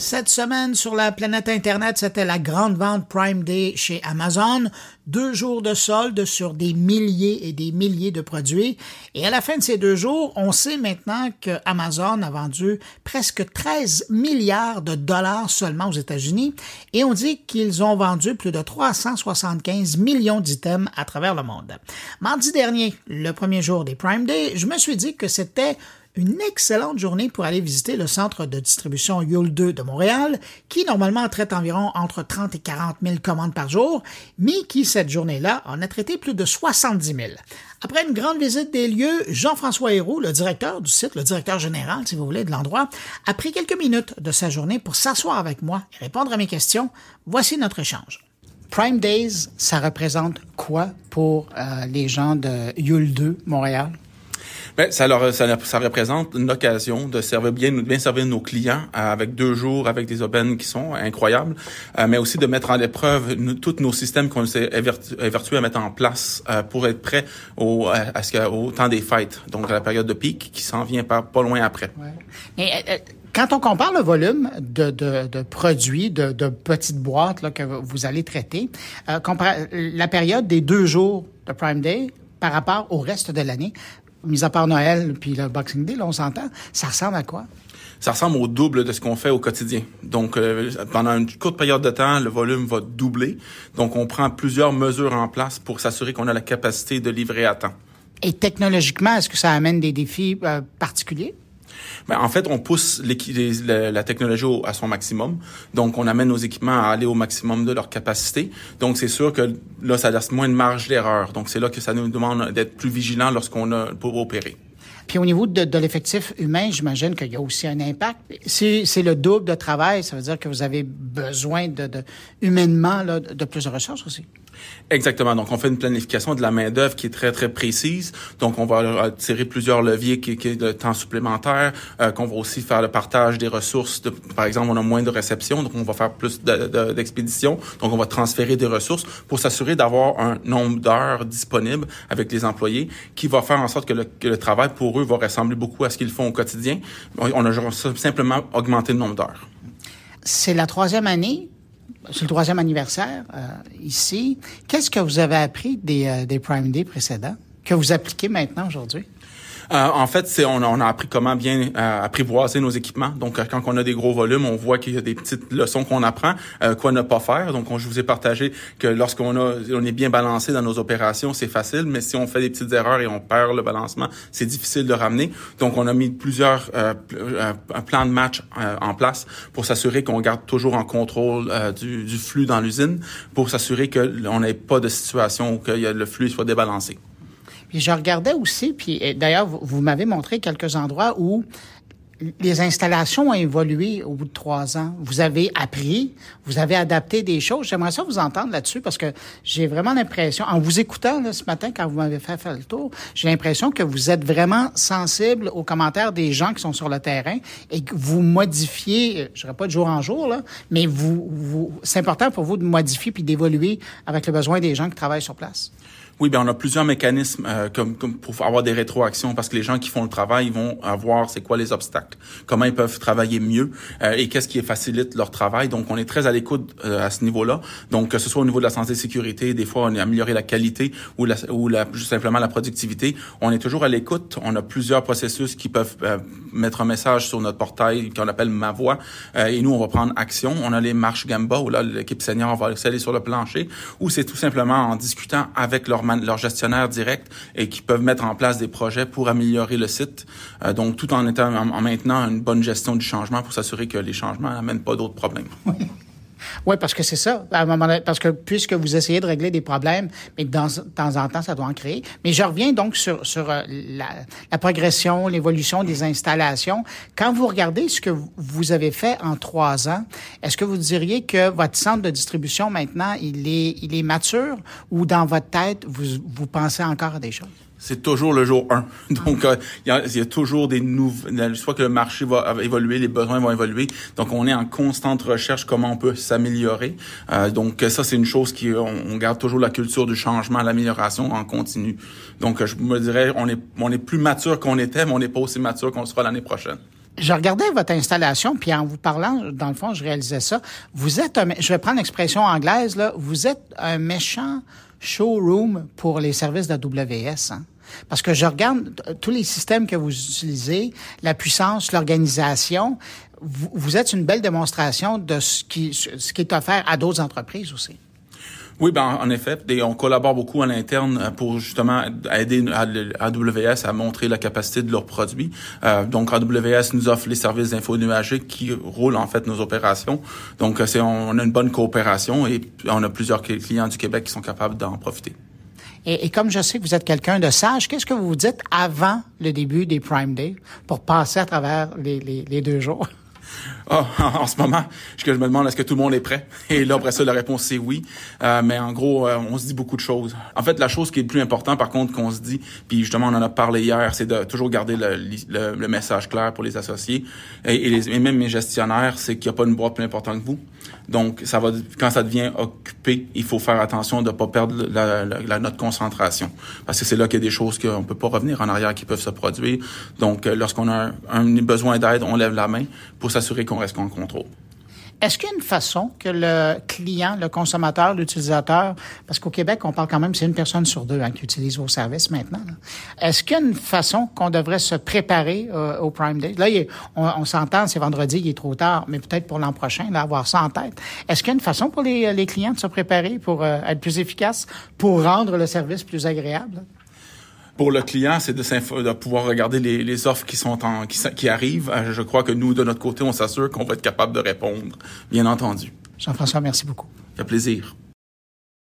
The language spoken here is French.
Cette semaine sur la planète Internet, c'était la grande vente Prime Day chez Amazon. Deux jours de solde sur des milliers et des milliers de produits. Et à la fin de ces deux jours, on sait maintenant que Amazon a vendu presque 13 milliards de dollars seulement aux États-Unis. Et on dit qu'ils ont vendu plus de 375 millions d'items à travers le monde. Mardi dernier, le premier jour des Prime Day, je me suis dit que c'était une excellente journée pour aller visiter le centre de distribution Yule 2 de Montréal, qui normalement traite environ entre 30 et 40 000 commandes par jour, mais qui, cette journée-là, en a traité plus de 70 000. Après une grande visite des lieux, Jean-François Héroux, le directeur du site, le directeur général, si vous voulez, de l'endroit, a pris quelques minutes de sa journée pour s'asseoir avec moi et répondre à mes questions. Voici notre échange. Prime Days, ça représente quoi pour euh, les gens de Yule 2 Montréal? Ben, ça, leur, ça, ça, représente une occasion de servir bien, bien servir nos clients euh, avec deux jours, avec des aubaines qui sont incroyables, euh, mais aussi de mettre en épreuve tous nos systèmes qu'on s'est évertués à mettre en place euh, pour être prêts au, à ce, au temps des fêtes, donc à la période de pic qui s'en vient pas, pas loin après. Ouais. Mais, quand on compare le volume de, de, de produits, de, de, petites boîtes là, que vous allez traiter, euh, la période des deux jours de Prime Day par rapport au reste de l'année, mis à part Noël puis le Boxing Day, là, on s'entend, ça ressemble à quoi? ça ressemble au double de ce qu'on fait au quotidien. Donc, euh, pendant une courte période de temps, le volume va doubler. Donc, on prend plusieurs mesures en place pour s'assurer qu'on a la capacité de livrer à temps. Et technologiquement, est-ce que ça amène des défis euh, particuliers? Ben, en fait, on pousse la, la, technologie au, à son maximum. Donc, on amène nos équipements à aller au maximum de leur capacité. Donc, c'est sûr que là, ça laisse moins de marge d'erreur. Donc, c'est là que ça nous demande d'être plus vigilants lorsqu'on a pour opérer. Puis au niveau de, l'effectif humain, j'imagine qu'il y a aussi un impact. Si c'est le double de travail, ça veut dire que vous avez besoin de, humainement là, de plus de ressources aussi. Exactement. Donc, on fait une planification de la main d'œuvre qui est très très précise. Donc, on va tirer plusieurs leviers qui, est de temps supplémentaire. Euh, qu'on va aussi faire le partage des ressources. Par exemple, on a moins de réception, donc on va faire plus d'expéditions. De, donc, on va transférer des ressources pour s'assurer d'avoir un nombre d'heures disponibles avec les employés qui va faire en sorte que le, que le travail pour eux va ressembler beaucoup à ce qu'ils font au quotidien. On a simplement augmenté le nombre d'heures. C'est la troisième année c'est le troisième anniversaire euh, ici. Qu'est-ce que vous avez appris des, euh, des Prime Day précédents que vous appliquez maintenant aujourd'hui? Euh, en fait, c'est on, on, a appris comment bien euh, apprivoiser nos équipements. Donc, euh, quand on a des gros volumes, on voit qu'il y a des petites leçons qu'on apprend, euh, quoi ne pas faire. Donc, on, je vous ai partagé que lorsqu'on a, on est bien balancé dans nos opérations, c'est facile, mais si on fait des petites erreurs et on perd le balancement, c'est difficile de ramener. Donc, on a mis plusieurs euh, plans de match en place pour s'assurer qu'on garde toujours en contrôle du, du, flux dans l'usine, pour s'assurer qu'on n'ait pas de situation où le flux soit débalancé. Puis je regardais aussi, puis d'ailleurs, vous, m'avez montré quelques endroits où les installations ont évolué au bout de trois ans. Vous avez appris, vous avez adapté des choses. J'aimerais ça vous entendre là-dessus parce que j'ai vraiment l'impression, en vous écoutant là, ce matin quand vous m'avez fait faire le tour, j'ai l'impression que vous êtes vraiment sensible aux commentaires des gens qui sont sur le terrain et que vous modifiez, je dirais pas de jour en jour, là, mais vous, vous c'est important pour vous de modifier puis d'évoluer avec le besoin des gens qui travaillent sur place. Oui, bien, on a plusieurs mécanismes euh, comme, comme, pour avoir des rétroactions parce que les gens qui font le travail vont avoir c'est quoi les obstacles, comment ils peuvent travailler mieux euh, et qu'est-ce qui facilite leur travail. Donc, on est très à l'écoute euh, à ce niveau-là. Donc, que ce soit au niveau de la santé et sécurité, des fois, on est amélioré la qualité ou, la, ou la, juste simplement la productivité. On est toujours à l'écoute. On a plusieurs processus qui peuvent euh, mettre un message sur notre portail qu'on appelle Ma Voix euh, et nous, on va prendre action. On a les marches Gamba où là, l'équipe senior va aller sur le plancher ou c'est tout simplement en discutant avec leur leurs gestionnaires directs et qui peuvent mettre en place des projets pour améliorer le site. Euh, donc, tout en étant en, maintenant une bonne gestion du changement pour s'assurer que les changements n'amènent pas d'autres problèmes. Oui, parce que c'est ça. À un moment donné, parce que puisque vous essayez de régler des problèmes, mais de temps en temps, ça doit en créer. Mais je reviens donc sur, sur euh, la, la progression, l'évolution des installations. Quand vous regardez ce que vous avez fait en trois ans, est-ce que vous diriez que votre centre de distribution maintenant, il est, il est mature ou dans votre tête, vous, vous pensez encore à des choses? C'est toujours le jour 1. Donc, euh, il y, y, a toujours des nouvelles... Soit que le marché va évoluer, les besoins vont évoluer. Donc, on est en constante recherche comment on peut s'améliorer. Euh, donc, ça, c'est une chose qui... On, on, garde toujours la culture du changement, l'amélioration en continu. Donc, je me dirais, on est, on est plus mature qu'on était, mais on n'est pas aussi mature qu'on sera l'année prochaine. Je regardais votre installation, puis en vous parlant, dans le fond, je réalisais ça. Vous êtes, un, je vais prendre l'expression anglaise, là, vous êtes un méchant showroom pour les services d'AWS. Hein? Parce que je regarde tous les systèmes que vous utilisez, la puissance, l'organisation. Vous, vous, êtes une belle démonstration de ce qui, ce qui est offert à d'autres entreprises aussi. Oui, ben en effet, on collabore beaucoup à l'interne euh, pour justement aider AWS à montrer la capacité de leurs produits. Euh, donc AWS nous offre les services d'info nuagique qui roulent en fait nos opérations. Donc euh, c'est on a une bonne coopération et on a plusieurs clients du Québec qui sont capables d'en profiter. Et, et, comme je sais que vous êtes quelqu'un de sage, qu'est-ce que vous vous dites avant le début des Prime Day pour passer à travers les, les, les deux jours? Oh, en ce moment, je, me demande est-ce que tout le monde est prêt? Et là, après ça, la réponse c'est oui. Euh, mais en gros, euh, on se dit beaucoup de choses. En fait, la chose qui est le plus important, par contre, qu'on se dit, puis justement, on en a parlé hier, c'est de toujours garder le, le, le, message clair pour les associés et, les, et même mes gestionnaires, c'est qu'il n'y a pas une boîte plus importante que vous. Donc, ça va quand ça devient occupé, il faut faire attention de ne pas perdre la, la, notre concentration, parce que c'est là qu'il y a des choses qu'on peut pas revenir en arrière qui peuvent se produire. Donc, euh, lorsqu'on a un, un besoin d'aide, on lève la main pour s'assurer qu'on reste en contrôle? Est-ce qu'il y a une façon que le client, le consommateur, l'utilisateur, parce qu'au Québec, on parle quand même, c'est une personne sur deux hein, qui utilise vos services maintenant. Est-ce qu'il y a une façon qu'on devrait se préparer euh, au Prime Day? Là, on, s'entend, c'est vendredi, il est trop tard, mais peut-être pour l'an prochain, là, avoir ça en tête. Est-ce qu'il y a une façon pour les, les clients de se préparer pour euh, être plus efficace, pour rendre le service plus agréable? Pour le client, c'est de, de, pouvoir regarder les, les, offres qui sont en, qui, qui arrivent. Euh, je crois que nous, de notre côté, on s'assure qu'on va être capable de répondre, bien entendu. Jean-François, merci beaucoup. Ça fait plaisir.